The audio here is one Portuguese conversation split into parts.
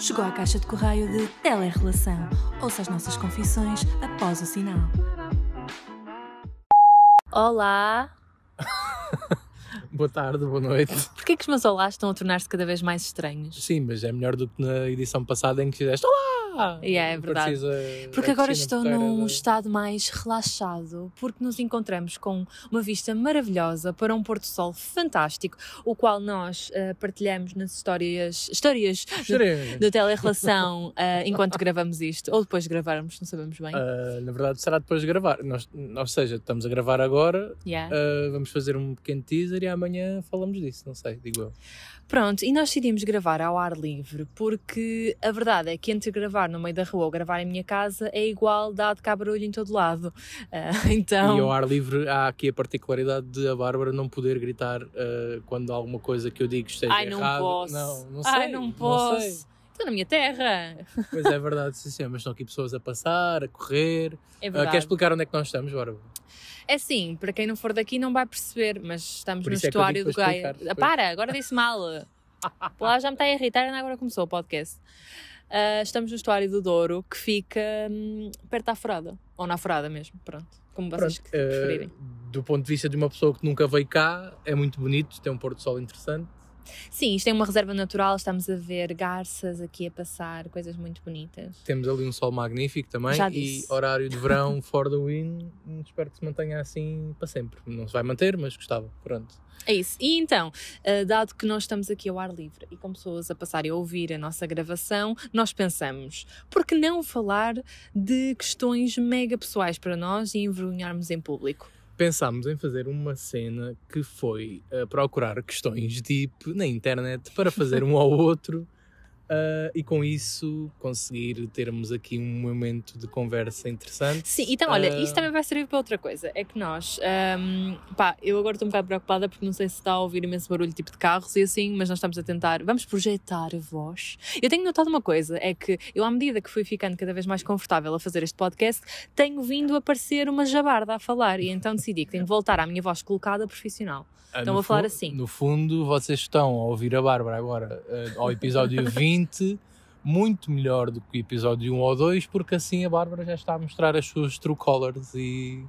Chegou à caixa de correio de Telerrelação. Ouça as nossas confissões após o sinal. Olá! Boa tarde, boa noite. Porquê que os meus olás estão a tornar-se cada vez mais estranhos? Sim, mas é melhor do que na edição passada em que fizeste Olá! Yeah, é verdade. Precisa Porque agora estou num de- estado mais relaxado, porque nos encontramos com uma vista maravilhosa para um pôr do sol fantástico, o qual nós eh, partilhamos nas histórias, histórias Xerê. da telerrelação eh, enquanto gravamos isto, ou depois de gravarmos, não sabemos bem. Ah, na verdade, será depois de gravar. Nós, ou seja, estamos a gravar agora, Yeah. ah, vamos fazer um pequeno teaser e amanhã falamos disso, não sei, digo eu. Pronto, e nós decidimos gravar ao ar livre porque a verdade é que entre gravar no meio da rua ou gravar em minha casa é igual, dado cá barulho em todo lado. Ah, então. E ao ar livre há aqui a particularidade de a Bárbara não poder gritar ah, quando alguma coisa que eu digo esteja Ai, não errada. posso. Não, não sei. Ai, não posso. sei. Estou na minha terra. Pois é verdade, sim, sim, mas estão aqui pessoas a passar, a correr. É Ah, verdade. quer explicar onde é que nós estamos, Bárbara? É sim, para quem não for daqui não vai perceber, mas estamos no é estuário digo do Gaia. Ah, para, agora disse mal. Lá já me está a irritar, ainda agora começou o podcast. Ah, estamos no estuário do Douro, que fica hum, perto da Forada. Ou na Forada mesmo, pronto. Como vocês Pronto, preferirem. do ponto de vista de uma pessoa que nunca veio cá, é muito bonito, tem um pôr do sol interessante. Sim, isto é uma reserva natural, estamos a ver garças aqui a passar, coisas muito bonitas. Temos ali um sol magnífico também Já e disse. horário de verão for the win. Espero que se mantenha assim para sempre. Não se vai manter, mas gostava. Pronto. É isso. E então, ah, dado que nós estamos aqui ao ar livre e com pessoas a passarem a ouvir a nossa gravação, nós pensamos, por que não falar de questões mega pessoais para nós e envergonharmos em público? Pensámos em fazer uma cena que foi uh, procurar questões deep na internet para fazer um ao outro uh, e com isso conseguir termos aqui um momento de conversa interessante. Sim, então olha, Ah, isto também vai servir para outra coisa. É que nós, ahm, pá, eu agora estou um bocado preocupada porque não sei se está a ouvir imenso barulho tipo de carros e assim, mas nós estamos a tentar, vamos projetar a voz. Eu tenho notado uma coisa, é que eu, à medida que fui ficando cada vez mais confortável a fazer este podcast, tenho vindo a parecer uma jabarda a falar e então decidi que tenho de voltar à minha voz colocada profissional. Ah, Então vou falar assim. No fundo, vocês estão a ouvir a Bárbara agora uh, ao episódio 20, muito melhor do que o episódio 1 ou 2, porque assim a Bárbara já está a mostrar as suas true colors e.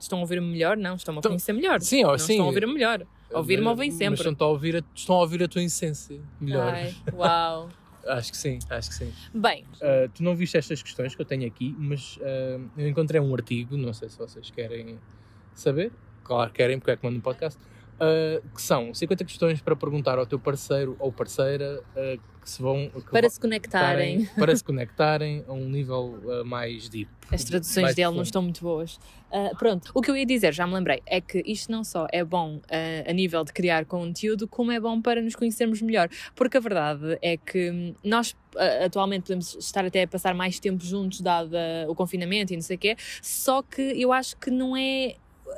Estão a ouvir-me melhor? Não, estão-me a Estão- conhecer melhor. Sim, não sim. estão a ouvir-me melhor. Ouvir-me Mas- ouvem Mas sempre. estão a, ouvir a, estão a ouvir a tua essência melhor. Ai, uau. Acho que sim, acho que sim. Bem, Uh, tu não viste estas questões que eu tenho aqui, mas uh, eu encontrei um artigo, não sei se vocês querem saber, claro que querem, porque é que mando um podcast, uh, que são 50 questões para perguntar ao teu parceiro ou parceira uh, que se vão que para vão- se conectarem. para se conectarem a um nível uh, mais deep. As traduções mais dele não estão muito boas. Pronto, o que eu ia dizer, já me lembrei, é que isto não só é bom a nível de criar conteúdo, como é bom para nos conhecermos melhor. Porque a verdade é que nós atualmente podemos estar até a passar mais tempo juntos, dado o confinamento e não sei o quê, só que eu acho que não é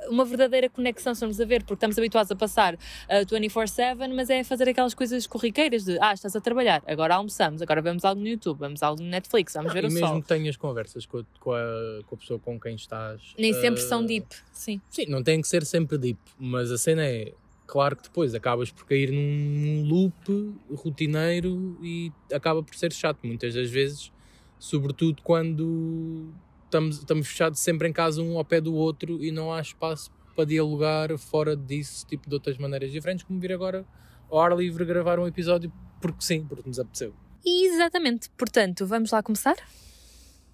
uma verdadeira conexão, se formos a ver, porque estamos habituados a passar ah, 24-7, mas é fazer aquelas coisas corriqueiras de ah, estás a trabalhar, agora almoçamos, agora vemos algo no YouTube, vemos algo no Netflix, vamos ver e o mesmo sol. que tenhas conversas com a, com, a, com a pessoa com quem estás. Nem sempre uh, são deep, sim. Sim, não tem que ser sempre deep, mas a cena é. Claro que depois acabas por cair num loop rotineiro e acaba por ser chato muitas das vezes, sobretudo quando estamos, estamos fechados sempre em casa um ao pé do outro e não há espaço para dialogar fora disso, tipo de outras maneiras diferentes, como vir agora ao ar livre gravar um episódio porque sim, porque nos apeteceu. Exatamente. Portanto, vamos lá começar?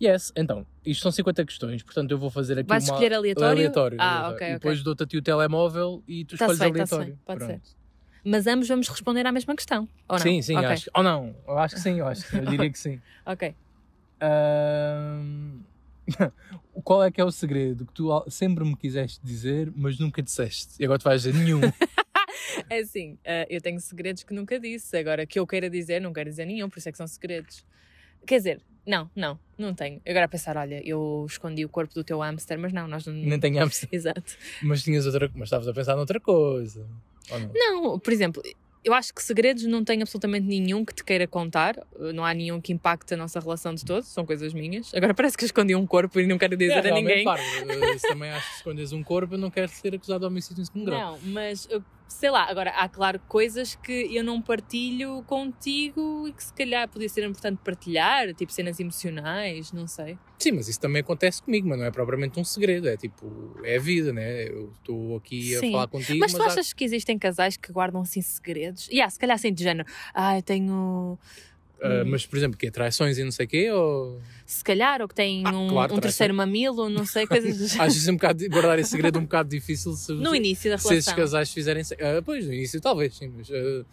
Yes, então, isto são 50 questões, portanto eu vou fazer aqui Vais uma... escolher aleatório? aleatório, Ah, aleatório. ok, E depois dou-te a ti o telemóvel e tu Tá-se escolhes bem, tá-se aleatório. bem, pode Pronto. Mas ambos vamos responder à mesma questão, ou não? Sim, sim, Ok, acho. Ou não, eu acho que sim, eu acho. Eu diria que sim. Ok. Ahm, Qual é que é o segredo que tu sempre me quiseste dizer, mas nunca disseste? E agora tu vais dizer nenhum. É assim, eh, eu tenho segredos que nunca disse. Agora, que eu queira dizer, não quero dizer nenhum, por isso é que são segredos. Quer dizer, não, não, não tenho. Agora a pensar, olha, eu escondi o corpo do teu hamster, mas não, nós não... Nem tenhamos. Exato. Mas tinhas outra Mas estavas a pensar noutra coisa. Ou não? Não, por exemplo, eu acho que segredos não tenho absolutamente nenhum que te queira contar. Não há nenhum que impacte a nossa relação de todos, são coisas minhas. Agora parece que escondi um corpo e não quero dizer É, a ninguém. Bárbara, se também acho que escondes um corpo, eu não quero ser acusado de homicídio em segundo grau. Não, mas sei lá, agora há claro coisas que eu não partilho contigo e que se calhar podia ser importante partilhar, tipo cenas emocionais, não sei. Sim, mas isso também acontece comigo, mas não é propriamente um segredo, é tipo, é a vida, né? Eu estou aqui a Sim. falar contigo, Mas mas, tu há- achas que existem casais que guardam assim segredos? Yeah, se calhar assim de género, ah, eu tenho. Ah, hum. mas por exemplo, que traições e não sei o quê, ou Se calhar, ou que têm Ah, um, claro, um terceiro mamilo, não sei, coisas do género. achas isso um bocado, guardar esse segredo um bocado difícil se, No início da se esses relação. casais fizerem. ah, pois, no início talvez, sim, mas. ah,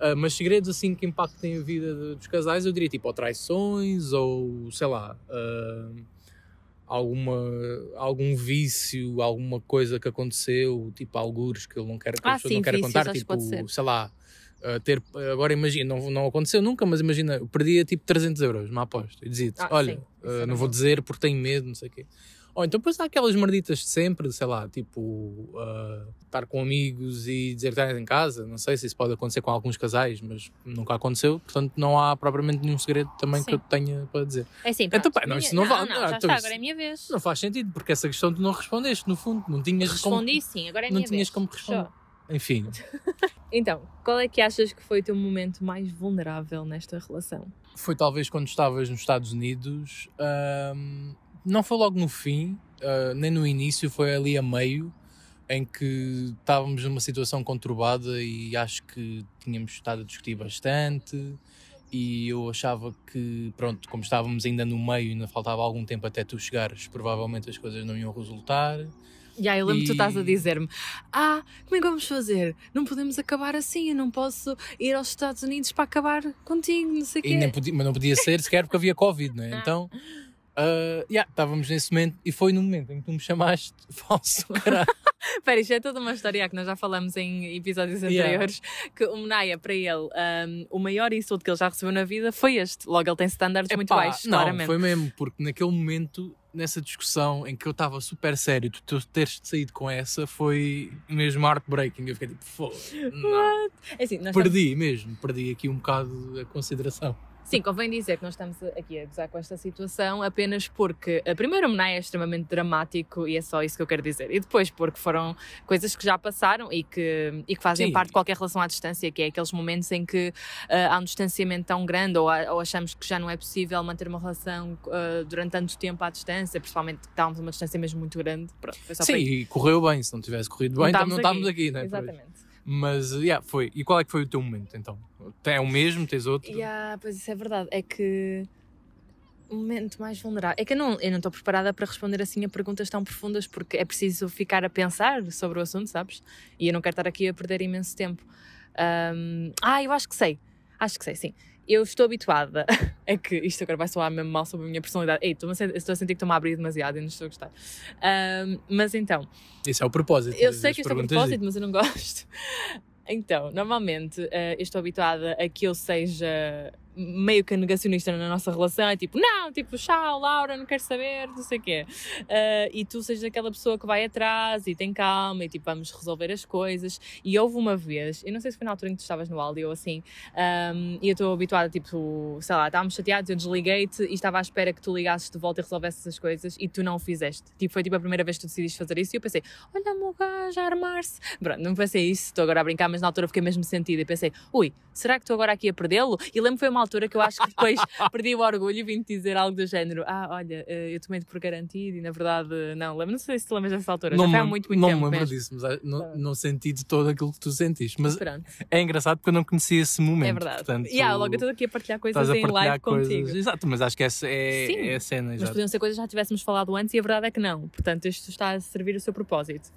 ah, mas segredos assim que impactem a vida de- dos casais, eu diria tipo, ou traições, ou sei lá, ah, alguma, algum vício, alguma coisa que aconteceu, tipo algures que ele não quer, que Ah, sim, não vícios, contar, tipo, sei lá. Ah, ter, agora imagina, não, não aconteceu nunca, mas imagina, eu perdia tipo 300 euros numa aposta e dizia-te: Ah, Olha, sim, ah, era não vou dizer porque tenho medo, não sei o quê. Ou então depois há aquelas merditas de sempre, sei lá, tipo ah, estar com amigos e dizer que estás em casa. Não sei se isso pode acontecer com alguns casais, mas nunca aconteceu. Portanto, não há propriamente nenhum segredo também que Sim. eu tenha para dizer. É assim, Então, pá, não, minha- isso não vale- Não, não, já então está, agora é minha vez. Não faz sentido, porque essa questão tu não respondeste, no fundo. Não tinhas Respondi sim, agora é a não minha tinhas vez. como responder. Só. Enfim, Então, qual é que achas que foi o teu momento mais vulnerável nesta relação? foi talvez quando estavas nos Estados Unidos. ahm, não foi logo no fim, ah, nem no início, foi ali a meio, em que estávamos numa situação conturbada e acho que tínhamos estado a discutir bastante. E eu achava que, pronto, como estávamos ainda no meio e ainda faltava algum tempo até tu chegares, provavelmente as coisas não iam resultar. Já, eu lembro que tu estás a E- dizer-me: Ah, como é que vamos fazer? Não podemos acabar assim, eu não posso ir aos Estados Unidos para acabar contigo, não sei o E quê. podia, mas não podia ser sequer porque havia Covid, não é? Então, ah, yeah, estávamos nesse momento e foi no momento em que tu me chamaste falso, caralho. Espera, isto é toda uma história que nós já falamos em episódios Yeah. anteriores. Que o Menaya, para ele, um, o maior insulto que ele já recebeu na vida foi este. Logo, ele tem standards muito baixos, não, claramente. foi mesmo, porque naquele momento, nessa discussão em que eu estava super sério, tu teres saído com essa foi mesmo heartbreaking. Eu fiquei tipo, foda não. É assim, nós estamos- Perdi mesmo, perdi aqui um bocado a consideração. Sim, convém dizer que nós estamos aqui a gozar com esta situação apenas porque, a primeiro, o Menai é extremamente dramático e é só isso que eu quero dizer. E depois, porque foram coisas que já passaram e que, e que fazem Sim. parte de qualquer relação à distância, que é aqueles momentos em que ah, há um distanciamento tão grande ou, há- ou achamos que já não é possível manter uma relação ah, durante tanto tempo à distância, principalmente que estávamos a uma distância mesmo muito grande. Pronto, Sim, e correu bem, se não tivesse corrido Não bem, não estávamos estávamos aqui, né? Exatamente. Mas, yeah, foi. E qual é que foi o teu momento, então? É o mesmo? Tens outro? Yeah, pois isso é verdade. É que o momento mais vulnerável. É que eu não eu não estou preparada para responder assim a perguntas tão profundas porque é preciso ficar a pensar sobre o assunto, sabes? E eu não quero estar aqui a perder imenso tempo. Ahm, ah, eu acho que sei. Acho que sei, sim. Eu estou habituada. É que isto agora vai soar mesmo mal sobre a minha personalidade. Ei, estou a sen- estou a sentir que estou-me a abrir demasiado e não estou a gostar. Ahm, mas então, Esse é o propósito. eu sei que isto é um perguntas. propósito, mas eu não gosto. Então, normalmente eh, eu estou habituada a que eu seja meio que negacionista na nossa relação. É tipo, não, tipo, tchau, Laura, não quero saber, não sei o quê. Eh, e tu sejas aquela pessoa que vai atrás e tem calma e tipo, vamos resolver as coisas. E houve uma vez, eu não sei se foi na altura em que tu estavas no áudio ou assim, ahm, e eu estou habituada, tipo, sei lá, estávamos chateados, eu desliguei-te e estava à espera que tu ligasses de volta e resolvesses as coisas e tu não o fizeste. Tipo, foi tipo a primeira vez que tu decidiste fazer isso e eu pensei, olha, meu gajo armar-se. Pronto, não pensei isso, estou agora a brincar, mas na altura fiquei mesmo sentida e pensei, ui, será que estou agora aqui a perdê-lo? E lembro que foi uma altura que eu acho que depois perdi o orgulho e vim-te dizer algo do género, ah, olha, eh, eu tomei-te por garantido e na verdade, não, lembro, não sei se te lembras dessa altura, Não já foi há muito, muito não tempo me lembro mesmo. disso, mas ah, não, não senti de todo aquilo que tu sentiste. Mas Pronto, é engraçado porque eu não conhecia esse momento. é verdade. Portanto, yeah, logo eu estou aqui a partilhar coisas a em partilhar live coisas. contigo. Exato, mas acho que essa é, Sim, é a cena. Mas Exato. podiam ser coisas que já tivéssemos falado antes e a verdade é que não. Portanto, isto está a servir o seu propósito.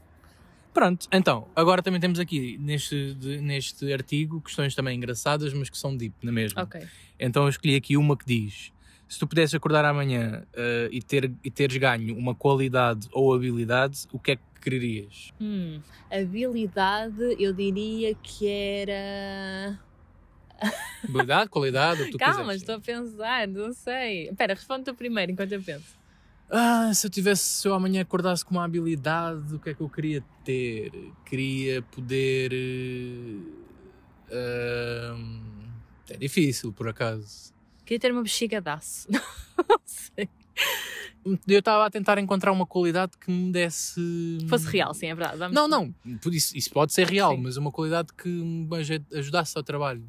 Pronto, então, agora também temos aqui neste, de- neste artigo questões também engraçadas, mas que são deep, na mesma. Ok. Então eu escolhi aqui uma que diz: se tu pudesses acordar amanhã eh, e, ter, e teres ganho uma qualidade ou habilidade, o que é que quererias? Hum, habilidade, eu diria que era. Habilidade, qualidade, o que tu Calma, quiseres. estou a pensar, não sei. Espera, responde tu primeiro enquanto eu penso. Ah, se eu tivesse, se eu amanhã acordasse com uma habilidade, o que é que eu queria ter? Queria poder. ahm, é difícil, por acaso. Queria ter uma bexiga de aço. Não sei. Eu estava a tentar encontrar uma qualidade que me desse. Fosse real, sim, é verdade. Vamos... Não, não, por isso, isso pode ser real, Sim. mas uma qualidade que me aj- ajudasse ao trabalho.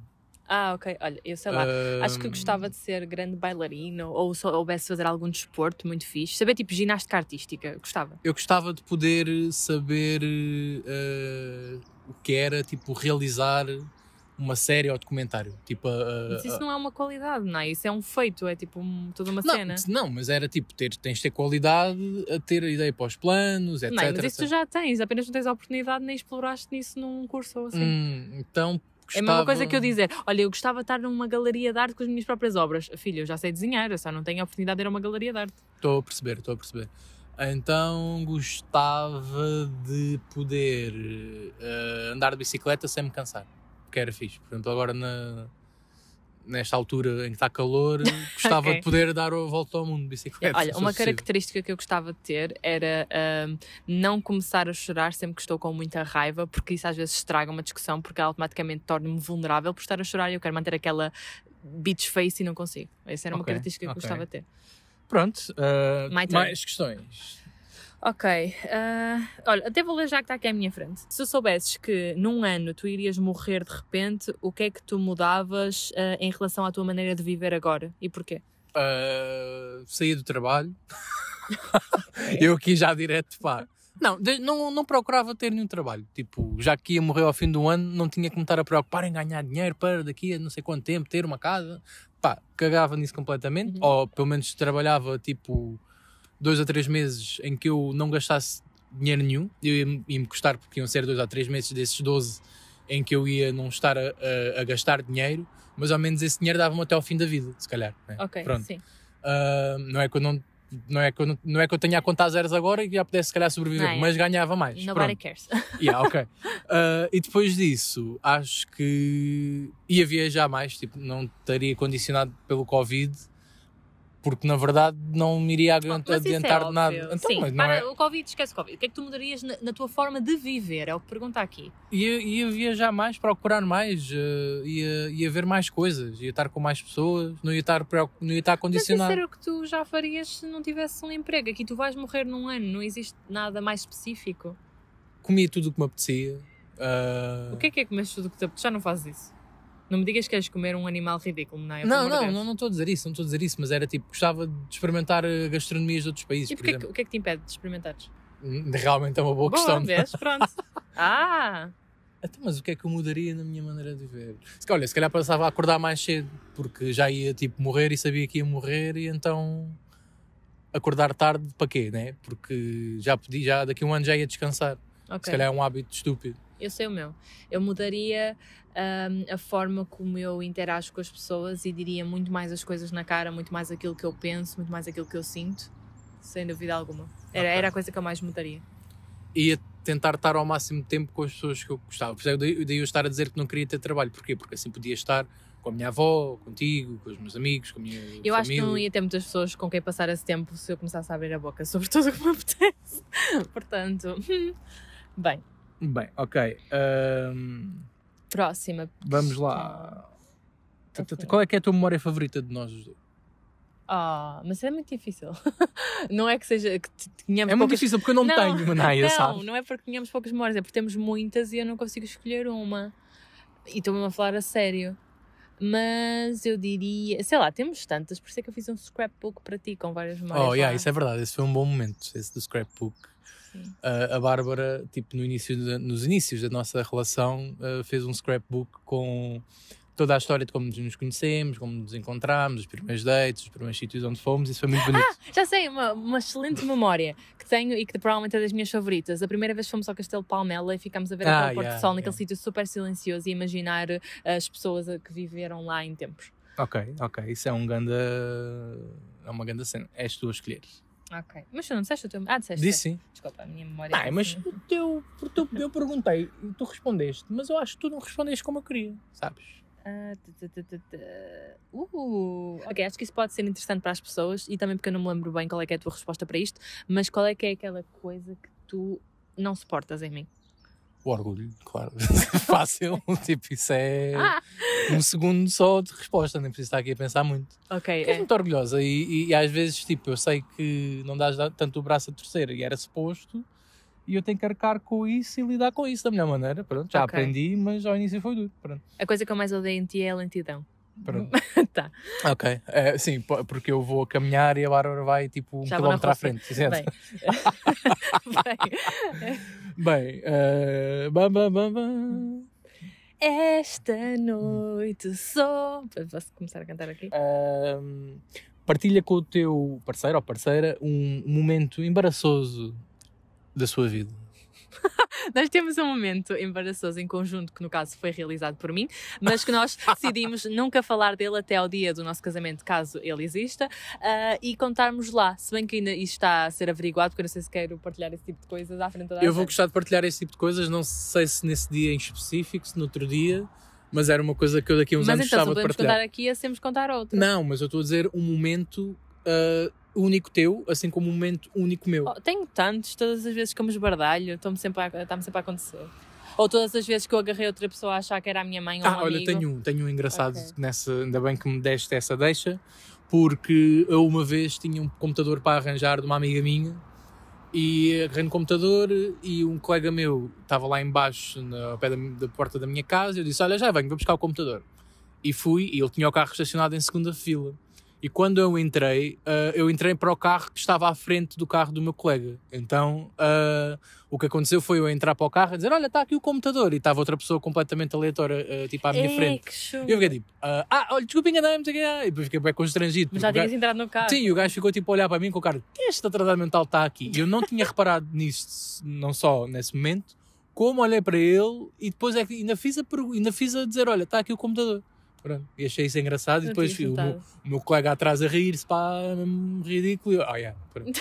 Ah, ok. Olha, eu sei lá. Acho que gostava de ser grande bailarino ou se houvesse fazer algum desporto muito fixe. Saber tipo ginástica artística. Gostava. Eu gostava de poder saber eh, o que era, tipo, realizar uma série ou documentário. Tipo, a- Mas isso a- não é uma qualidade, não é? Isso é um feito, é tipo um- toda uma não, cena. não, mas era tipo, ter, tens de ter qualidade a ter ideia para os planos, etc. Não, mas isso etc. tu já tens, apenas não tens a oportunidade nem exploraste nisso num curso ou assim. Hum, então, É a mesma coisa gostava- que eu dizer, olha, eu gostava de estar numa galeria de arte com as minhas próprias obras. Filho, eu já sei desenhar, eu só não tenho a oportunidade de ir a uma galeria de arte. Estou a perceber, estou a perceber. Então gostava de poder eh, andar de bicicleta sem me cansar, que era fixe. Por exemplo, agora na, nesta altura em que está calor, gostava Ok. de poder dar a volta ao mundo de bicicleta. Olha, uma possível. característica que eu gostava de ter era ahm, não começar a chorar sempre que estou com muita raiva, porque isso às vezes estraga uma discussão, porque automaticamente torna-me vulnerável por estar a chorar e eu quero manter aquela beach face e não consigo. Essa era uma Ok, característica que eu ok. gostava de ter. Pronto, turn. mais questões. Ok, ah, olha, até vou ler já que está aqui à minha frente. Se soubesses que num ano tu irias morrer de repente, o que é que tu mudavas ah, em relação à tua maneira de viver agora e porquê? Uh, saía do trabalho. eu aqui já direto, pá. Não, não, não procurava ter nenhum trabalho. Tipo, já que ia morrer ao fim do ano, não tinha que me estar a preocupar em ganhar dinheiro para daqui a não sei quanto tempo ter uma casa. Pá, cagava nisso completamente. Uhum. Ou pelo menos trabalhava tipo dois a três meses em que eu não gastasse dinheiro nenhum. Eu ia- ia-me custar porque iam ser dois a três meses desses 12 em que eu ia não estar a, a- a gastar dinheiro, mas ao menos esse dinheiro dava-me até ao fim da vida, se calhar. né? Ok, Pronto. sim. Uh, não é que eu não não é que eu, não, não é que eu tenha a contar zeros agora e já pudesse se calhar sobreviver, Não é. mas ganhava mais. Nobody Pronto. cares. Yeah, ok. Uh, e depois disso, acho que ia viajar mais, tipo, não estaria condicionado pelo Covid, porque na verdade não me iria Mas isso é adiantar de nada. óbvio. Então, Sim, mas não para é- o Covid, esquece o Covid. O que é que tu mudarias na, na tua forma de viver? É o que pergunta aqui. ia, ia viajar mais, procurar mais, uh, ia, ia ver mais coisas, ia estar com mais pessoas, não ia estar, não ia estar Mas isso condicionado. era o que tu já farias se não tivesse um emprego. Aqui tu vais morrer num ano, não existe nada mais específico. Comia tudo o que me apetecia. uh, O que é que é comer tudo o que te apetece? Já não fazes isso. Não me digas que queres comer um animal ridículo, não é? Não, não, não, não estou a dizer isso, não estou a dizer isso, mas era tipo, gostava de experimentar eh, gastronomias de outros países, E por que, o que é que te impede de experimentares? Hum, Realmente é uma boa, questão. vês? Pronto. ah! Então, mas o que é que eu mudaria na minha maneira de viver? Se, calhar- olha, se calhar passava a acordar mais cedo, porque já ia tipo morrer e sabia que ia morrer e então acordar tarde para quê, né? Porque já podia, já daqui a um ano já ia descansar. Ok. Se calhar é um hábito estúpido. Eu sei o meu. Eu mudaria hum, a forma como eu interajo com as pessoas e diria muito mais as coisas na cara, muito mais aquilo que eu penso, muito mais aquilo que eu sinto. Sem dúvida alguma. Era, Ok. era a coisa que eu mais mudaria. Ia tentar estar ao máximo tempo com as pessoas que eu gostava. Por é daí daí eu estar a dizer que não queria ter trabalho. Porquê? Porque assim podia estar com a minha avó, contigo, com os meus amigos, com a minha Eu acho que família. não ia ter muitas pessoas com quem passar esse tempo se eu começasse a abrir a boca sobre tudo o que me apetece. Portanto, bem, Bem, ok. ahm, próxima. vamos lá. Ok. Qual é que é a tua memória favorita de nós os dois? Ah, mas é muito difícil. não é que seja que tenhamos É muito poucas difícil porque eu não, tenho, Manaia, não, sabe? não é porque tínhamos poucas memórias, é porque temos muitas e eu não consigo escolher uma. E estou-me a falar a sério. Mas eu diria, sei lá, temos tantas, por isso é que eu fiz um scrapbook para ti com várias memórias. Oh, yeah, lá. isso é verdade. Esse foi um bom momento, esse do scrapbook. Ah, a Bárbara, tipo, no início da- nos inícios da nossa relação, ah, fez um scrapbook com toda a história de como nos conhecemos, como nos encontramos, os primeiros dates, os primeiros sítios onde fomos. Isso foi muito bonito. Já sei, uma, uma excelente memória que tenho e que provavelmente é das minhas favoritas. A primeira vez fomos ao Castelo de Palmela e ficámos a ver Ah, aquele yeah, do sol yeah. naquele sítio super silencioso e imaginar uh, as pessoas que viveram lá em tempos. ok, ok. Isso é um ganda. É uma grande cena. És tu a escolher. Ok. Mas tu não disseste o teu. Ah, disseste. Disse sim. Desculpa, a minha memória. Não, é mas assim. o teu, o teu- eu perguntei e tu respondeste, mas eu acho que tu não respondeste como eu queria, sabes? Ah, tu. Uh, ok, acho que isso pode ser interessante para as pessoas e também porque eu não me lembro bem qual é que é a tua resposta para isto, mas qual é que é aquela coisa que tu não suportas em mim? O orgulho, claro. Fácil. tipo, isso é. Ah, um segundo só de resposta, nem preciso estar aqui a pensar muito. Ok, é. muito orgulhosa e, e- às vezes, tipo, eu sei que não dás tanto o braço a torcer e era suposto e eu tenho que arcar com isso e lidar com isso da melhor maneira. Pronto, já Ok. aprendi, mas ao início foi duro. Pronto, A coisa que eu mais odeio em ti é a lentidão. pronto. tá. ok, É, sim, po- porque eu vou a caminhar e a Bárbara vai tipo um Já quilómetro à frente. Bem. Bem. Bem, eh, bam, bam, bam, bam. Esta noite só. Posso começar a cantar aqui? Ahm, partilha com o teu parceiro ou parceira um momento embaraçoso da sua vida. Nós temos um momento embaraçoso em conjunto, que no caso foi realizado por mim, mas que nós decidimos nunca falar dele até ao dia do nosso casamento, caso ele exista, ah, e contarmos lá. Se bem que ainda isto está a ser averiguado, porque eu não sei se quero partilhar esse tipo de coisas à frente da Eu vou gostar de partilhar esse tipo de coisas, não sei se nesse dia em específico, se no outro dia, mas era uma coisa que eu daqui a uns Mas anos então, se gostava de podemos partilhar. contar aqui, hacemos contar outro. Não, mas eu estou a dizer um momento ah, único teu, assim como um momento único meu. Oh, tenho tantos, todas as vezes que eu me esbardalho, está-me sempre, sempre a acontecer. Ou todas as vezes que eu agarrei outra pessoa a achar que era a minha mãe ou um Ah, olha, amigo. tenho um, tenho um engraçado Ok. nessa, ainda bem que me deste essa deixa, porque eu uma vez tinha um computador para arranjar de uma amiga minha e agarrei no computador e um colega meu estava lá embaixo na, ao pé da, da porta da minha casa e eu disse, olha, já venho, vou buscar o computador. E fui, e ele tinha o carro estacionado em segunda fila. E quando eu entrei, ah, eu entrei para o carro que estava à frente do carro do meu colega. Então, ah, o que aconteceu foi eu entrar para o carro e dizer, olha, está aqui o computador. E estava outra pessoa completamente aleatória, ah, tipo, à minha Ei, frente. E eu fiquei tipo, ah, ah, olha, desculpa, enganei-me, quê. E depois fiquei bem constrangido. Mas já gajo- tinhas entrado no carro. Sim, e o gajo ficou tipo a olhar para mim com o cara, este atrasado mental está aqui. E eu não tinha reparado nisto, não só nesse momento, como olhei para ele e depois é que ainda fiz a, ainda fiz a dizer, olha, está aqui o computador. Pronto. E achei isso engraçado e depois o meu, o meu colega atrás a rir-se, pá, mesmo ridículo. E eu, ah, yeah.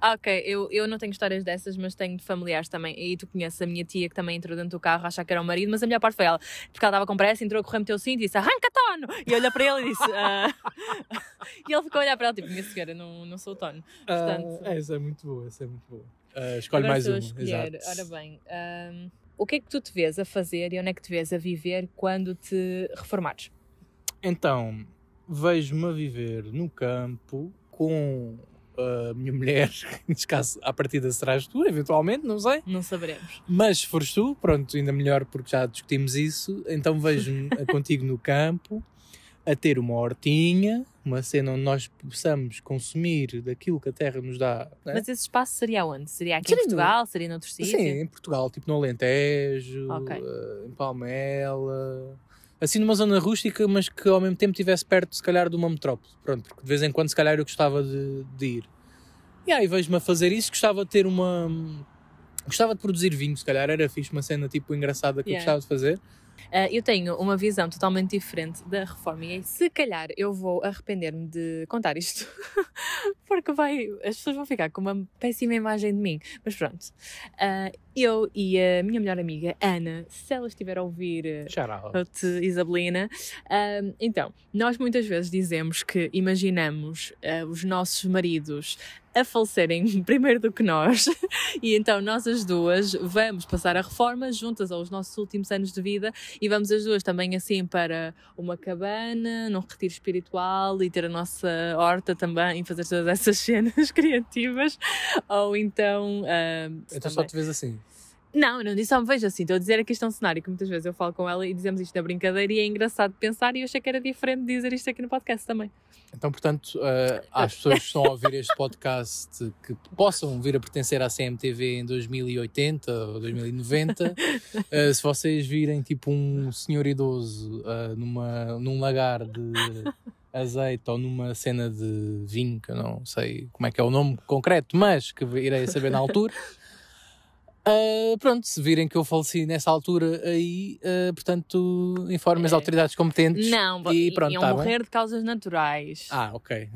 Ah, ok. Eu, eu não tenho histórias dessas, mas tenho de familiares também. E tu conheces a minha tia que também entrou dentro do carro a achar que era o marido, mas a melhor parte foi ela. Porque ela estava com pressa, entrou a correr, meteu o cinto e disse arranca tono! E olha para ele e disse. ah. e ele ficou a olhar para ela, tipo, minha senhora, não, não sou o tono. Portanto- Ah, essa é muito boa, essa é muito boa. Ah, escolhe mais uma. escolher. exato. Ora bem, ahm, o que é que tu te vês a fazer e onde é que te vês a viver quando te reformares? Então, vejo-me a viver no campo com a minha mulher, neste caso, à partida serás tu, eventualmente, não sei. Não saberemos. Mas se fores tu, pronto, ainda melhor porque já discutimos isso. Então vejo-me contigo no campo, a ter uma hortinha, uma cena onde nós possamos consumir daquilo que a terra nos dá. né? Mas esse espaço seria onde? Seria aqui Seria em no- Portugal? Seria noutro sítio? Sim, em Portugal, tipo no Alentejo, Ok. eh, em Palmela. Assim numa zona rústica, mas que ao mesmo tempo estivesse perto, se calhar, de uma metrópole. Pronto, porque de vez em quando, se calhar, eu gostava de, de ir. E aí vejo-me a fazer isso, gostava de ter uma. Gostava de produzir vinho, se calhar era fixe, uma cena tipo engraçada que Yeah. eu gostava de fazer. Ah, eu tenho uma visão totalmente diferente da reforma e se calhar eu vou arrepender-me de contar isto porque vai, as pessoas vão ficar com uma péssima imagem de mim. Mas pronto, Ah, eu e a minha melhor amiga Ana, se ela estiver a ouvir out. out, Isabelina. Ahm, então, nós muitas vezes dizemos que imaginamos ah, os nossos maridos a falecerem primeiro do que nós, e então nós as duas vamos passar a reforma juntas aos nossos últimos anos de vida e vamos as duas também assim para uma cabana, num retiro espiritual e ter a nossa horta também e fazer todas essas cenas criativas, ou então. se Então só também- te vês assim. Não, eu não disse só me vejo assim. Estou a dizer que isto é um cenário que muitas vezes eu falo com ela e dizemos isto na brincadeira e é engraçado pensar e eu achei que era diferente dizer isto aqui no podcast também. Então, portanto, eh, às pessoas que estão a ouvir este podcast que possam vir a pertencer à CMTV em 2080 ou 2090, eh, se vocês virem tipo um senhor idoso eh, numa, num lagar de azeite ou numa cena de vinho, que eu não sei como é que é o nome concreto, mas que irei saber na altura. Eh, pronto, se virem que eu faleci nessa altura aí, eh, portanto, informem as É. autoridades competentes. Não, e pronto, iam tá bem. morrer de causas naturais. Ah, ok.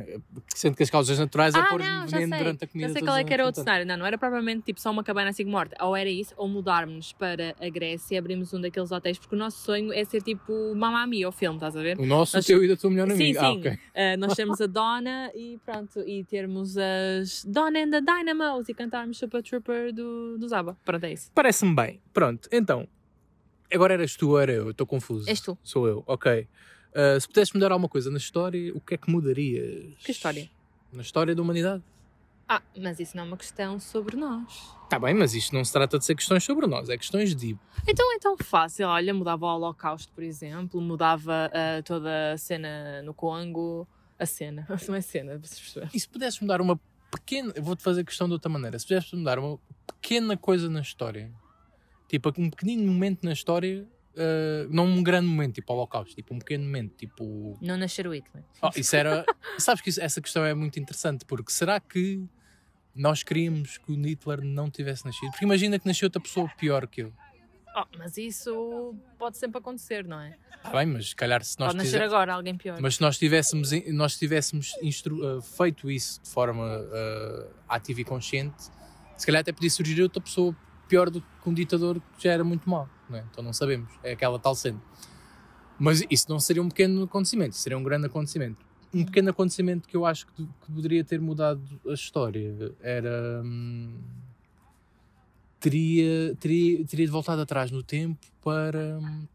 Sendo que as causas naturais é Ah, pôr não, já veneno durante a comida. Já sei qual é que era outro cenário. Não, não era propriamente tipo só uma cabana assim morta. Ou era isso, ou mudarmos para a Grécia e abrimos um daqueles hotéis, porque o nosso sonho é ser tipo Mamma Mia, o filme, estás a ver? O nosso, Nós- o teu e da tua melhor Sim, amiga. Ah, sim. ok. Uh, nós temos a Donna e pronto, e termos as Donna and the Dynamos e cantarmos Super Trooper do, do Zaba. Pronto, é isso. Parece-me bem. Pronto, então. Agora eras tu ou era eu? Estou confuso. És tu. Sou eu, ok. Uh, se pudesses mudar alguma coisa na história, o que é que mudarias? Que história? Na história da humanidade. Ah, mas isso não é uma questão sobre nós. Está bem, mas isto não se trata de ser questões sobre nós, é questões de. Então é tão fácil. Olha, mudava o Holocausto, por exemplo, mudava ah, toda a cena no Congo. A cena, não é cena, vocês perceberam? E se pudesses mudar uma pequena. Vou-te fazer questão de outra maneira. Se pudesses mudar uma pequena coisa na história, tipo um pequenino momento na história, uh, não um grande momento, tipo Holocausto, tipo um pequeno momento, tipo. Não nascer o Hitler. Oh, isso era. Sabes que isso- essa questão é muito interessante, porque será que nós queríamos que o Hitler não tivesse nascido? Porque imagina que nasceu outra pessoa pior que eu. Oh, mas isso pode sempre acontecer, não é? Está bem, mas se calhar se nós pode nascer quiser- agora alguém pior. Mas se nós tivéssemos, nós tivéssemos instru- uh, feito isso de forma uh, ativa e consciente, se calhar até podia surgir outra pessoa pior do que um ditador que já era muito mau. Não é? Então não sabemos. É aquela tal cena. Mas isso não seria um pequeno acontecimento, seria um grande acontecimento. Um pequeno acontecimento que eu acho que, que poderia ter mudado a história era. hum, teria, teria, teria voltado atrás no tempo para hum,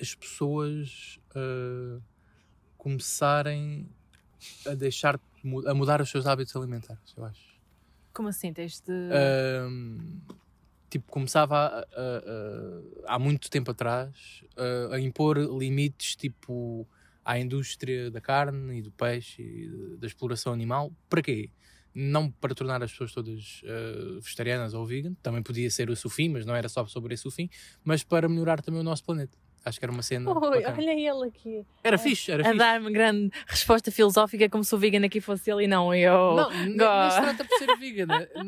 as pessoas uh, começarem a deixar a mudar os seus hábitos alimentares, eu acho. Como assim? Tens de. Ahm, tipo, começava a- a- a- há muito tempo atrás a, a impor limites tipo à indústria da carne e do peixe e da exploração animal. Para quê? Não para tornar as pessoas todas ah, vegetarianas ou vegan, também podia ser o fim, mas não era só sobre esse o fim, mas para melhorar também o nosso planeta. Acho que era uma cena. Oi, bacana. olha ele aqui. Era fixe, era A fixe. dar-me grande resposta filosófica como se o vegan aqui fosse ele e não eu. Não, nem, nem go- se trata por ser vegan,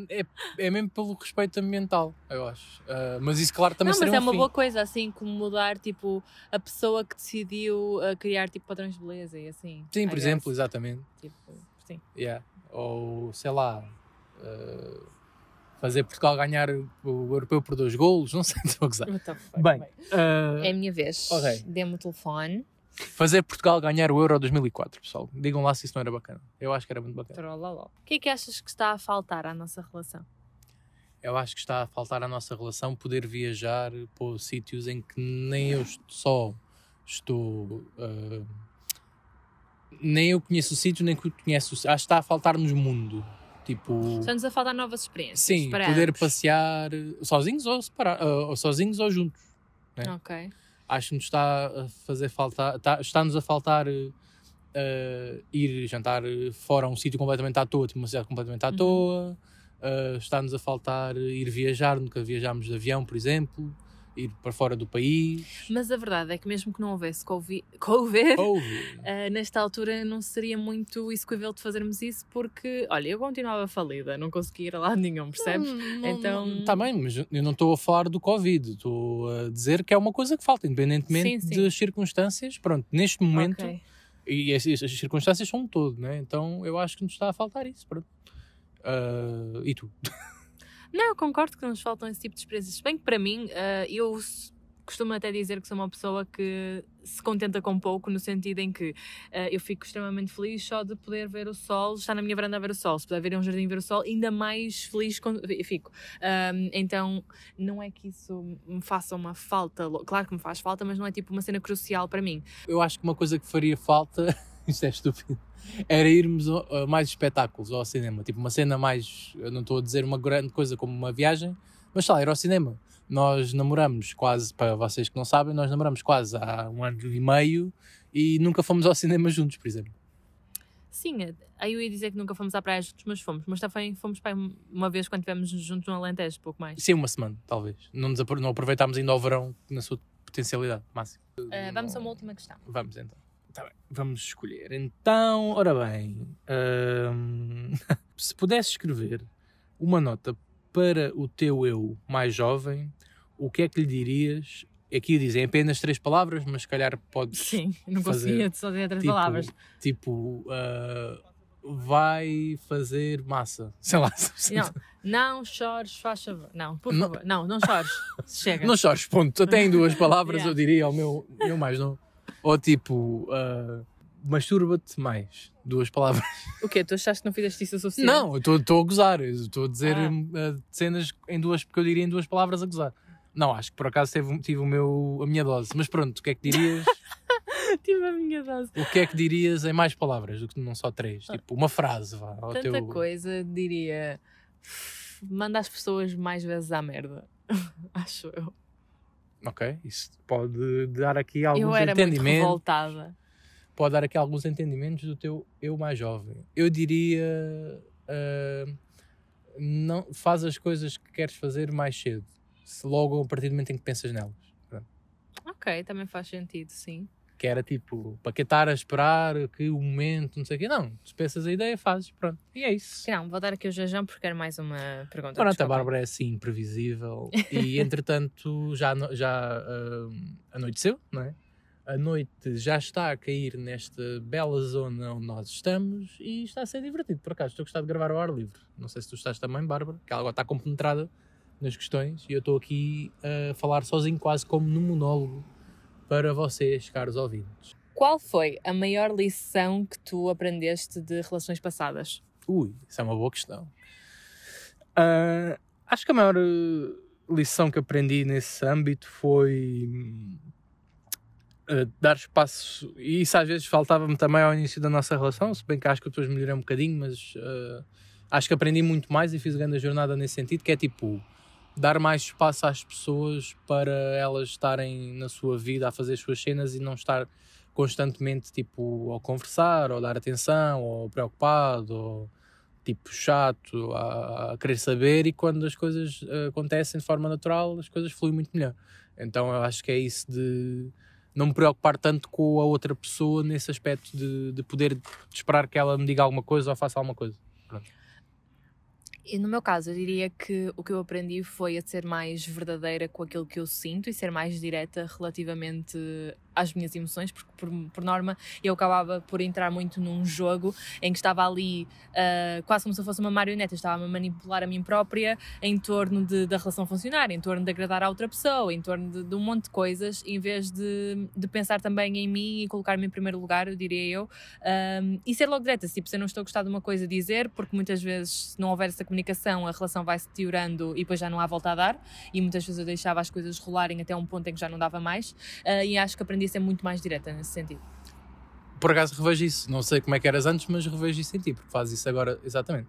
é, é mesmo pelo respeito ambiental, eu acho. Ah, mas isso, claro, também não, mas seria é um uma fim. boa coisa, assim, como mudar, tipo, a pessoa que decidiu uh, criar, tipo, padrões de beleza e assim. Sim, por exemplo, exatamente. Tipo, sim. Yeah. Ou, sei lá, uh, fazer Portugal ganhar o europeu por dois golos, não sei, estou a gozar. Bem, uh, É a minha vez. ok. Dê-me o telefone. fazer Portugal ganhar o Euro 2004, pessoal. Digam lá se isso não era bacana. Eu acho que era muito bacana. Trololó. O que é que achas que está a faltar à nossa relação? Eu acho que está a faltar à nossa relação poder viajar por sítios em que nem eu só estou. uh, nem eu conheço o sítio, nem que tu conheces o sítio. Acho que está a faltar-nos mundo. Tipo. Estão-nos a faltar novas experiências. Sim, para poder ambos. passear sozinhos ou, separar, ou sozinhos ou juntos. né? Ok. Acho que nos está a fazer faltar, está- está-nos a faltar eh, eh, ir jantar eh, fora a um sítio completamente à toa, tipo uma cidade completamente à Uhum. toa. Eh, está-nos a faltar eh, ir viajar, nunca viajámos de avião, por exemplo, ir para fora do país. Mas a verdade é que mesmo que não houvesse Covid, COVID Ouve. Uh, nesta altura não seria muito execuível de fazermos isso porque, olha, eu continuava falida, não conseguia ir a lado nenhum, percebes? Então- Está bem, mas eu não estou a falar do Covid, estou a dizer que é uma coisa que falta, independentemente Sim, sim. das circunstâncias. Pronto, neste momento. Ok. E as, as circunstâncias são um todo, né? Então eu acho que nos está a faltar isso. Pronto. Ah, e tu? Não, eu concordo que nos faltam esse tipo de experiências. Se bem que para mim, uh, eu costumo até dizer que sou uma pessoa que se contenta com pouco, no sentido em que uh, eu fico extremamente feliz só de poder ver o sol, estar na minha varanda a ver o sol. Se puder vir a um jardim ver o sol, ainda mais feliz con- fico. Um, então, não é que isso me faça uma falta, claro que me faz falta, mas não é tipo uma cena crucial para mim. Eu acho que uma coisa que faria falta, isto é estúpido, era irmos a, mais espetáculos ao cinema. Tipo, uma cena mais. Eu não estou a dizer uma grande coisa como uma viagem, mas sei lá, ir ao cinema. Nós namoramos quase, para vocês que não sabem, nós namoramos quase há um ano e meio e nunca fomos ao cinema juntos, por exemplo. Sim, eh, aí eu ia dizer que nunca fomos à praia juntos, mas fomos. Mas também fomos para uma vez quando estivemos juntos no Alentejo, pouco mais. Sim, uma semana, talvez. Não, nos não aproveitámos ainda ao verão na sua potencialidade máxima. Eh, vamos a uma última questão. Vamos então. Tá bem. Vamos escolher. Então, ora bem. hum, se pudesse escrever uma nota para o teu eu mais jovem, o que é que lhe dirias? Aqui dizem apenas três palavras, mas se calhar podes. Sim, não conseguia só dizer três tipo, palavras. Tipo, ah, vai fazer massa. Sei lá. Não, não chores, faz favor. Não, por Não. favor. Não, não chores. Chega. Não chores, ponto. Até em duas palavras Yeah. eu diria ao meu, meu mais novo. Ou tipo, ah, masturba-te mais. Duas palavras. O quê? Tu achaste que não fizeste isso o suficiente? Não, eu estou a gozar. Estou a dizer Ah. ah, cenas em duas, porque eu diria em duas palavras a gozar. Não, acho que por acaso teve, tive o meu, a minha dose. Mas pronto, o que é que dirias? Tive a minha dose. o que é que dirias em mais palavras do que não só três? Tipo, uma frase, vá. Ao Tanta teu... coisa, diria. Manda as pessoas mais vezes à merda. Acho eu. Ok, isso pode dar aqui alguns eu era muito entendimentos. revoltada. Pode dar aqui alguns entendimentos do teu eu mais jovem. Eu diria. ah, não, faz as coisas que queres fazer mais cedo. Se logo a partir do momento em que pensas nelas. Ok, também faz sentido, sim. Que era tipo, para que estar a esperar que o momento, não sei o quê. Não, tu pensas a ideia, fazes, pronto. E é isso. Não, vou dar aqui o jejum porque quero mais uma pergunta. Pronto, a. Bárbara é assim imprevisível e entretanto já, já ah, anoiteceu, não é? A noite já está a cair nesta bela zona onde nós estamos e está a ser divertido. Por acaso, estou a gostar de gravar ao ar livre. Não sei se tu estás também, Bárbara, que ela agora está compenetrada nas questões e eu estou aqui a falar sozinho, quase como num monólogo para vocês, caros ouvintes. Qual foi a maior lição que tu aprendeste de relações passadas? Ui, isso é uma boa questão. Ah, acho que a maior eh, lição que aprendi nesse âmbito foi eh, dar espaço, e isso às vezes faltava-me também ao início da nossa relação, se bem que acho que depois melhorei um bocadinho, mas eh, acho que aprendi muito mais e fiz grande jornada nesse sentido, que é tipo dar mais espaço às pessoas para elas estarem na sua vida a fazer as suas cenas e não estar constantemente tipo a conversar ou dar atenção ou preocupado ou tipo chato a, a querer saber e quando as coisas eh, acontecem de forma natural as coisas fluem muito melhor. Então eu acho que é isso de não me preocupar tanto com a outra pessoa nesse aspecto de, de poder esperar que ela me diga alguma coisa ou faça alguma coisa E no meu caso, eu diria que o que eu aprendi foi a ser mais verdadeira com aquilo que eu sinto e ser mais direta relativamente às minhas emoções, porque por, por norma eu acabava por entrar muito num jogo em que estava ali ah, quase como se eu fosse uma marioneta, estava a manipular a mim própria em torno de, da relação funcionar, em torno de agradar a outra pessoa, em torno de, de um monte de coisas, em vez de, de pensar também em mim e colocar-me em primeiro lugar, eu diria eu, um, e ser logo direta, tipo, se eu não estou a gostar de uma coisa, dizer, porque muitas vezes, se não houver essa comunicação, a relação vai se deteriorando e depois já não há volta a dar. E muitas vezes eu deixava as coisas rolarem até um ponto em que já não dava mais. uh, e acho que aprendi a ser muito mais direta nesse sentido. por acaso revejo isso não sei como é que eras antes mas revejo isso em ti porque fazes isso agora exatamente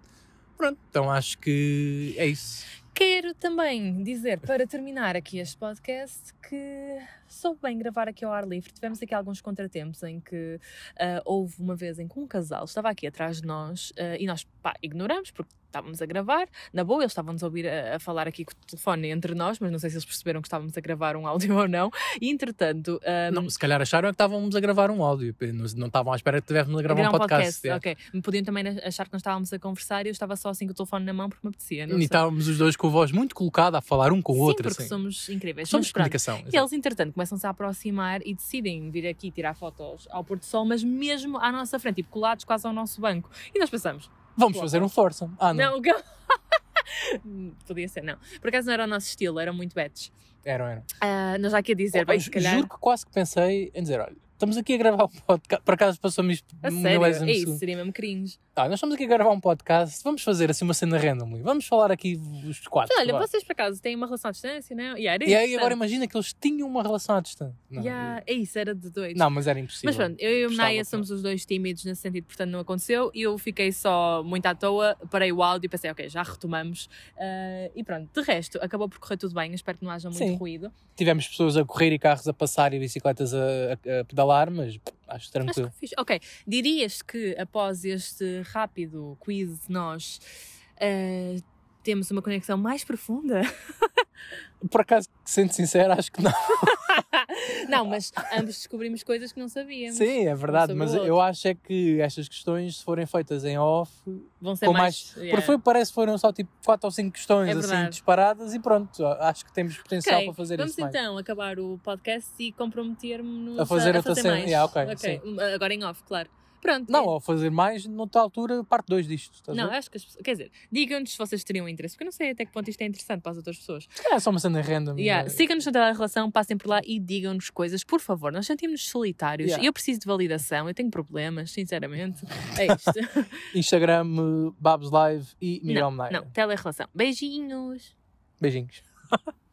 pronto então acho que é isso Quero também dizer, para terminar aqui este podcast, que soube bem gravar aqui ao ar livre. Tivemos aqui alguns contratempos em que ah, houve uma vez em que um casal estava aqui atrás de nós ah, e nós pá, ignoramos porque estávamos a gravar. Na boa, eles estavam-nos a ouvir a, a falar aqui com o telefone entre nós, mas não sei se eles perceberam que estávamos a gravar um áudio ou não. E entretanto. ah, Não, se calhar acharam é que estávamos a gravar um áudio, não, não estavam à espera que estivéssemos a gravar um podcast. é. Ok. Me podiam também achar que nós estávamos a conversar e eu estava só assim com o telefone na mão porque me apetecia. E estávamos os dois com a voz muito colocada a falar um com o Sim, outro. porque assim. somos incríveis. Somos Mas comunicação. E eles, entretanto, começam-se a aproximar e decidem vir aqui tirar fotos ao pôr do sol, mas mesmo à nossa frente, tipo, colados quase ao nosso banco. E nós pensamos, Vamos Boa, fazer um foursome. Ah, não. não, Podia ser, não. Por acaso não era o nosso estilo, eram muito betes. Eram, eram. Ah, nós já queria dizer, Oh, bem, ju- se calhar. Juro que quase que pensei em dizer: olha, estamos aqui a gravar um podcast. Por acaso passou-me isto A sério, é isso, segundo. seria mesmo cringe. Ah, nós estamos aqui a gravar um podcast. Vamos fazer assim uma cena randomly. Vamos falar aqui os quatro. Olha, vocês por acaso têm uma relação à distância, não? Yeah, era E aí agora imagina que eles tinham uma relação à distância. Não, Yeah, é isso, era de doido. não mas era impossível. Mas pronto, eu e o Naya somos os dois tímidos nesse sentido, portanto não aconteceu. E eu fiquei só muito à toa, parei o áudio e pensei, ok, já retomamos. Ah, e pronto, de resto, acabou por correr tudo bem, espero que não haja muito Sim. ruído. Tivemos pessoas a correr e carros a passar e bicicletas a, a- a pedalar, mas pff, acho Acho tranquilo. que fiz. Ok, dirias que após este rápido quiz nós ah, temos uma conexão mais profunda? Por acaso, sendo sincero, acho que não. não, mas ambos descobrimos coisas que não sabíamos. Sim, é verdade, mas eu acho é que estas questões, se forem feitas em off, Vão ser mais. mais. yeah. Porque foi, parece que foram só tipo 4 ou 5 questões É assim disparadas e pronto, acho que temos potencial Ok, para fazer Vamos isso mais. então acabar o podcast e comprometer-me A fazer outra cena. mais. Yeah, ok, Agora em off, claro. Pronto. Não, é- ou fazer mais, noutra altura, parte 2 disto. Não ver? acho que as pessoas. Quer dizer, digam-nos se vocês teriam interesse, porque eu não sei até que ponto isto é interessante para as outras pessoas. É só uma cena random. Yeah, né? Sigam-nos na relação, passem por lá e digam-nos coisas, por favor. Nós sentimos-nos solitários. Yeah. Eu preciso de validação, eu tenho problemas, sinceramente. É isto. Instagram, Babs Live e Miguel não, Menaia. não, tele-relação. Beijinhos. Beijinhos.